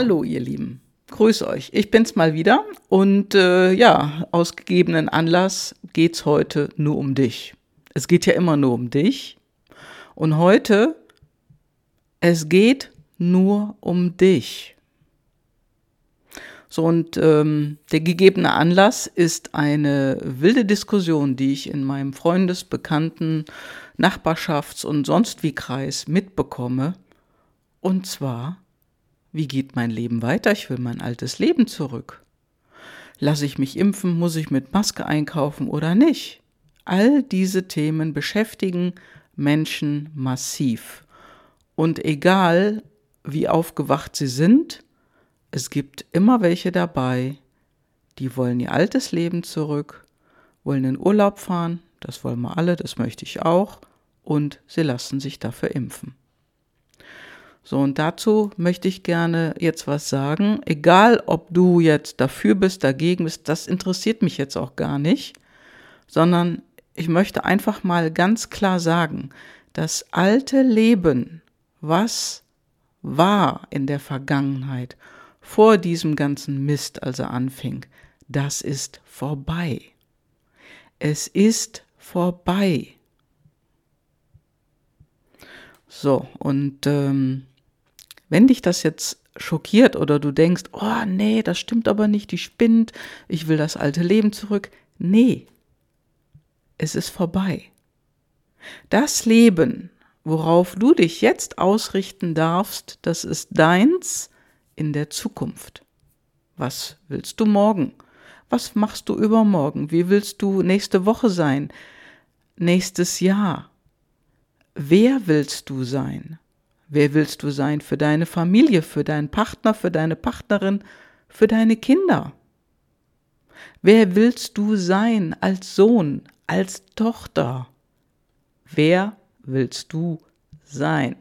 Hallo, ihr Lieben. Grüß euch. Ich bin's mal wieder und äh, ja, aus gegebenen Anlass geht's heute nur um dich. Es geht ja immer nur um dich. Und heute, es geht nur um dich. So, und ähm, der gegebene Anlass ist eine wilde Diskussion, die ich in meinem Freundes-, Bekannten-, Nachbarschafts- und sonst wie Kreis mitbekomme. Und zwar, wie geht mein Leben weiter? Ich will mein altes Leben zurück. Lasse ich mich impfen? Muss ich mit Maske einkaufen oder nicht? All diese Themen beschäftigen Menschen massiv. Und egal, wie aufgewacht sie sind, es gibt immer welche dabei, die wollen ihr altes Leben zurück, wollen in Urlaub fahren, das wollen wir alle, das möchte ich auch, und sie lassen sich dafür impfen. So, und dazu möchte ich gerne jetzt was sagen. Egal, ob du jetzt dafür bist, dagegen bist, das interessiert mich jetzt auch gar nicht, sondern ich möchte einfach mal ganz klar sagen, das alte Leben, was war in der Vergangenheit vor diesem ganzen Mist, als er anfing, das ist vorbei. Es ist vorbei. So, und ähm, wenn dich das jetzt schockiert oder du denkst, oh nee, das stimmt aber nicht, die spinnt, ich will das alte Leben zurück. Nee, es ist vorbei. Das Leben, worauf du dich jetzt ausrichten darfst, das ist deins, in der Zukunft. Was willst du morgen? Was machst du übermorgen? Wie willst du nächste Woche sein? Nächstes Jahr? Wer willst du sein? Wer willst du sein für deine Familie, für deinen Partner, für deine Partnerin, für deine Kinder? Wer willst du sein als Sohn, als Tochter? Wer willst du sein?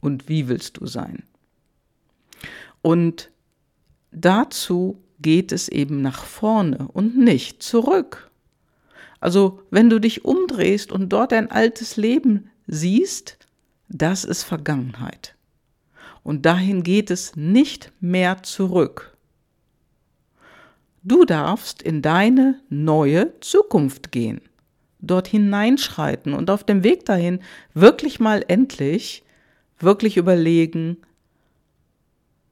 Und wie willst du sein? Und dazu geht es eben nach vorne und nicht zurück. Also wenn du dich umdrehst und dort dein altes Leben siehst, das ist Vergangenheit. Und dahin geht es nicht mehr zurück. Du darfst in deine neue Zukunft gehen, dort hineinschreiten und auf dem Weg dahin wirklich mal endlich wirklich überlegen,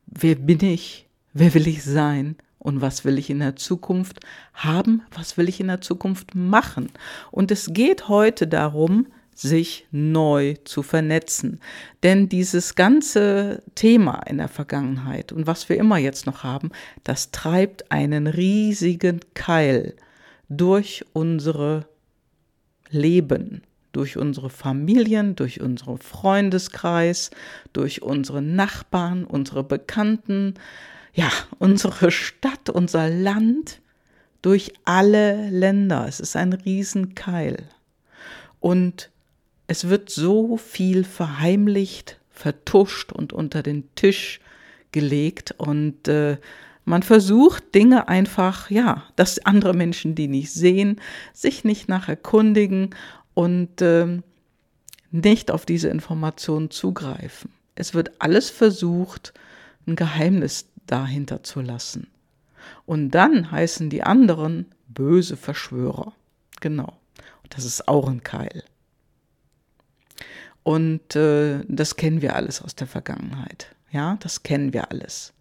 wer bin ich, wer will ich sein und was will ich in der Zukunft haben, was will ich in der Zukunft machen. Und es geht heute darum, sich neu zu vernetzen. Denn dieses ganze Thema in der Vergangenheit und was wir immer jetzt noch haben, das treibt einen riesigen Keil durch unsere Leben durch unsere Familien, durch unseren Freundeskreis, durch unsere Nachbarn, unsere Bekannten, ja, unsere Stadt, unser Land, durch alle Länder. Es ist ein Riesenkeil. Und es wird so viel verheimlicht, vertuscht und unter den Tisch gelegt und äh, man versucht Dinge einfach, ja, dass andere Menschen die nicht sehen, sich nicht nach erkundigen und äh, nicht auf diese Informationen zugreifen. Es wird alles versucht, ein Geheimnis dahinter zu lassen. Und dann heißen die anderen böse Verschwörer. Genau. Und das ist auch ein Keil. Und äh, das kennen wir alles aus der Vergangenheit. Ja, das kennen wir alles.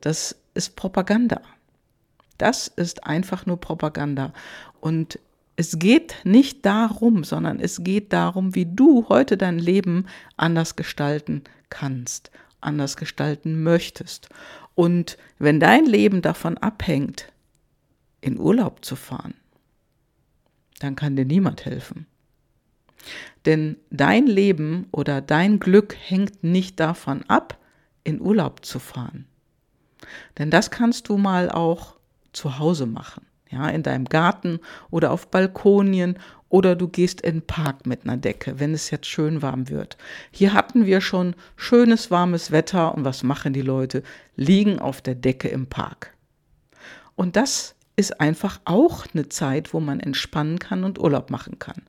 Das ist Propaganda. Das ist einfach nur Propaganda. Und es geht nicht darum, sondern es geht darum, wie du heute dein Leben anders gestalten kannst, anders gestalten möchtest. Und wenn dein Leben davon abhängt, in Urlaub zu fahren, dann kann dir niemand helfen. Denn dein Leben oder dein Glück hängt nicht davon ab, in Urlaub zu fahren. Denn das kannst du mal auch zu Hause machen ja, in deinem Garten oder auf Balkonien oder du gehst in den Park mit einer Decke, wenn es jetzt schön warm wird. Hier hatten wir schon schönes warmes Wetter und was machen die Leute? Liegen auf der Decke im Park. Und das ist einfach auch eine Zeit, wo man entspannen kann und Urlaub machen kann.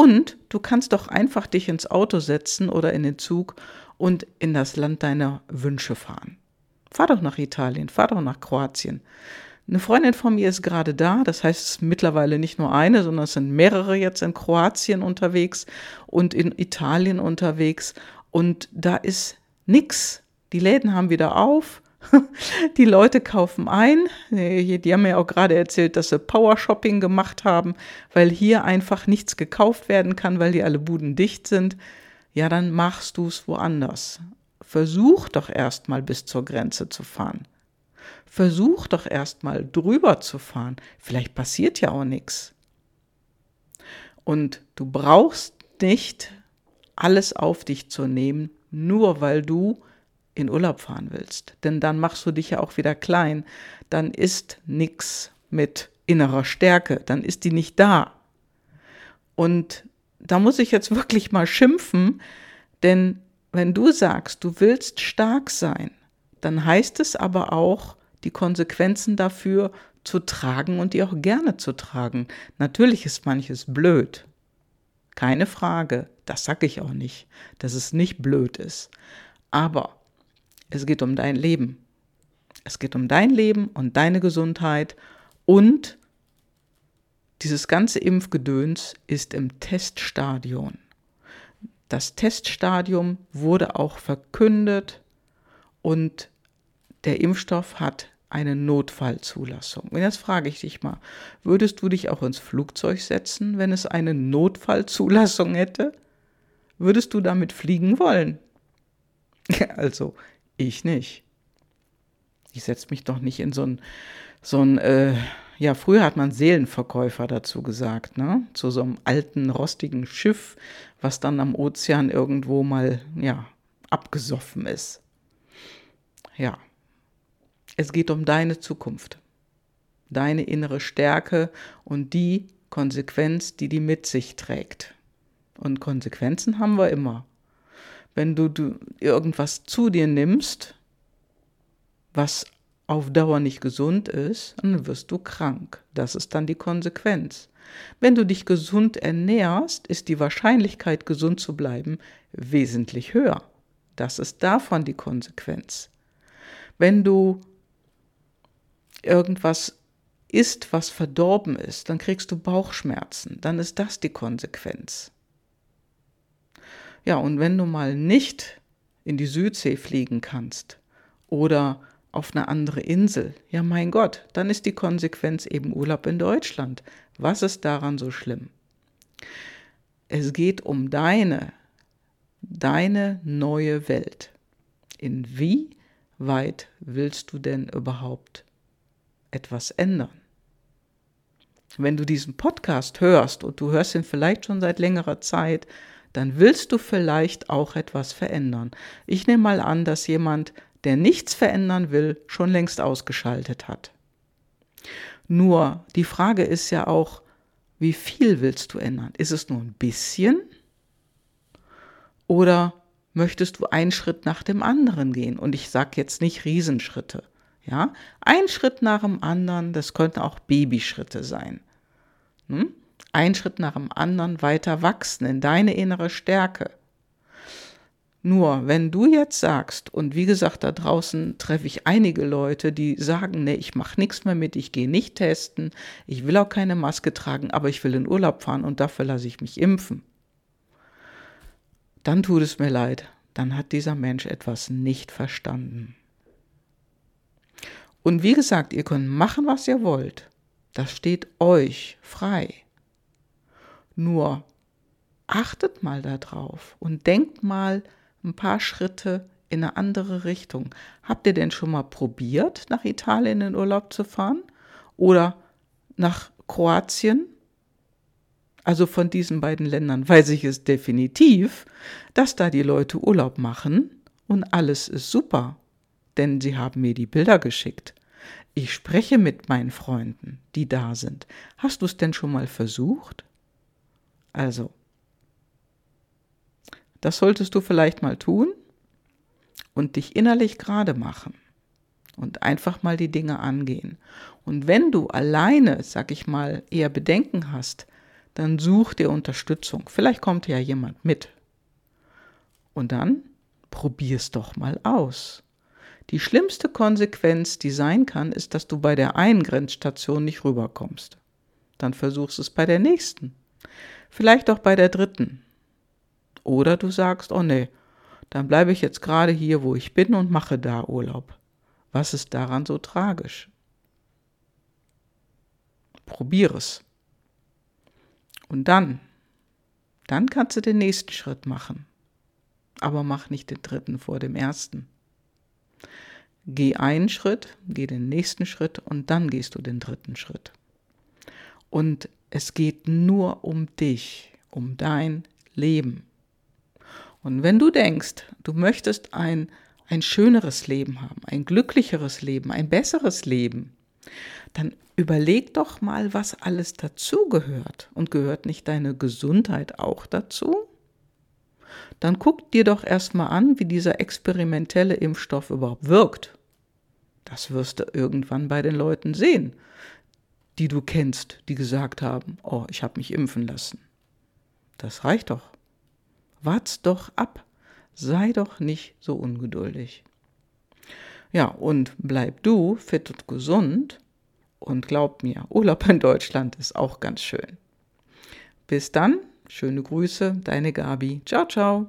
Und du kannst doch einfach dich ins Auto setzen oder in den Zug und in das Land deiner Wünsche fahren. Fahr doch nach Italien, fahr doch nach Kroatien. Eine Freundin von mir ist gerade da, das heißt es ist mittlerweile nicht nur eine, sondern es sind mehrere jetzt in Kroatien unterwegs und in Italien unterwegs und da ist nix. Die Läden haben wieder auf, die Leute kaufen ein. Die haben mir auch gerade erzählt, dass sie Power-Shopping gemacht haben, weil hier einfach nichts gekauft werden kann, weil die alle Buden dicht sind. Ja, dann machst du es woanders. Versuch doch erstmal bis zur Grenze zu fahren. Versuch doch erstmal drüber zu fahren. Vielleicht passiert ja auch nichts. Und du brauchst nicht alles auf dich zu nehmen, nur weil du in Urlaub fahren willst. Denn dann machst du dich ja auch wieder klein. Dann ist nichts mit innerer Stärke. Dann ist die nicht da. Und da muss ich jetzt wirklich mal schimpfen, denn wenn du sagst, du willst stark sein, dann heißt es aber auch, die Konsequenzen dafür zu tragen und die auch gerne zu tragen. Natürlich ist manches blöd. Keine Frage. Das sage ich auch nicht, dass es nicht blöd ist. Aber es geht um dein Leben. Es geht um dein Leben und deine Gesundheit und dieses ganze Impfgedöns ist im Teststadion. Das Teststadium wurde auch verkündet und der Impfstoff hat eine Notfallzulassung. Und jetzt frage ich dich mal, würdest du dich auch ins Flugzeug setzen, wenn es eine Notfallzulassung hätte? Würdest du damit fliegen wollen? Also, ich nicht. Ich setze mich doch nicht in so ein, so ein äh, ja, früher hat man Seelenverkäufer dazu gesagt, ne? Zu so einem alten, rostigen Schiff, was dann am Ozean irgendwo mal, ja, abgesoffen ist. Ja. Es geht um deine Zukunft, deine innere Stärke und die Konsequenz, die die mit sich trägt. Und Konsequenzen haben wir immer. Wenn du, du irgendwas zu dir nimmst, was auf Dauer nicht gesund ist, dann wirst du krank. Das ist dann die Konsequenz. Wenn du dich gesund ernährst, ist die Wahrscheinlichkeit, gesund zu bleiben, wesentlich höher. Das ist davon die Konsequenz. Wenn du irgendwas isst, was verdorben ist, dann kriegst du Bauchschmerzen. Dann ist das die Konsequenz. Ja, und wenn du mal nicht in die Südsee fliegen kannst oder auf eine andere Insel. Ja, mein Gott, dann ist die Konsequenz eben Urlaub in Deutschland. Was ist daran so schlimm? Es geht um deine, deine neue Welt. Inwieweit willst du denn überhaupt etwas ändern? Wenn du diesen Podcast hörst und du hörst ihn vielleicht schon seit längerer Zeit, dann willst du vielleicht auch etwas verändern. Ich nehme mal an, dass jemand der nichts verändern will, schon längst ausgeschaltet hat. Nur die Frage ist ja auch, wie viel willst du ändern? Ist es nur ein bisschen? Oder möchtest du einen Schritt nach dem anderen gehen? Und ich sage jetzt nicht Riesenschritte. Ja, ein Schritt nach dem anderen, das könnten auch Babyschritte sein. Hm? Ein Schritt nach dem anderen weiter wachsen in deine innere Stärke. Nur, wenn du jetzt sagst, und wie gesagt, da draußen treffe ich einige Leute, die sagen, nee, ich mache nichts mehr mit, ich gehe nicht testen, ich will auch keine Maske tragen, aber ich will in Urlaub fahren und dafür lasse ich mich impfen. Dann tut es mir leid, dann hat dieser Mensch etwas nicht verstanden. Und wie gesagt, ihr könnt machen, was ihr wollt. Das steht euch frei. Nur achtet mal darauf und denkt mal, ein paar Schritte in eine andere Richtung. Habt ihr denn schon mal probiert, nach Italien in Urlaub zu fahren? Oder nach Kroatien? Also von diesen beiden Ländern weiß ich es definitiv, dass da die Leute Urlaub machen und alles ist super, denn sie haben mir die Bilder geschickt. Ich spreche mit meinen Freunden, die da sind. Hast du es denn schon mal versucht? Also, das solltest du vielleicht mal tun und dich innerlich gerade machen und einfach mal die Dinge angehen. Und wenn du alleine, sag ich mal, eher Bedenken hast, dann such dir Unterstützung. Vielleicht kommt ja jemand mit. Und dann probier's doch mal aus. Die schlimmste Konsequenz, die sein kann, ist, dass du bei der einen Grenzstation nicht rüberkommst. Dann versuchst es bei der nächsten. Vielleicht auch bei der dritten. Oder du sagst, oh nee, dann bleibe ich jetzt gerade hier, wo ich bin und mache da Urlaub. Was ist daran so tragisch? Probier es. Und dann, dann kannst du den nächsten Schritt machen. Aber mach nicht den dritten vor dem ersten. Geh einen Schritt, geh den nächsten Schritt und dann gehst du den dritten Schritt. Und es geht nur um dich, um dein Leben. Und wenn du denkst, du möchtest ein, ein schöneres Leben haben, ein glücklicheres Leben, ein besseres Leben, dann überleg doch mal, was alles dazugehört. Und gehört nicht deine Gesundheit auch dazu? Dann guck dir doch erstmal an, wie dieser experimentelle Impfstoff überhaupt wirkt. Das wirst du irgendwann bei den Leuten sehen, die du kennst, die gesagt haben, oh, ich habe mich impfen lassen. Das reicht doch. Wart's doch ab. Sei doch nicht so ungeduldig. Ja, und bleib du fit und gesund. Und glaub mir, Urlaub in Deutschland ist auch ganz schön. Bis dann, schöne Grüße, deine Gabi. Ciao, ciao.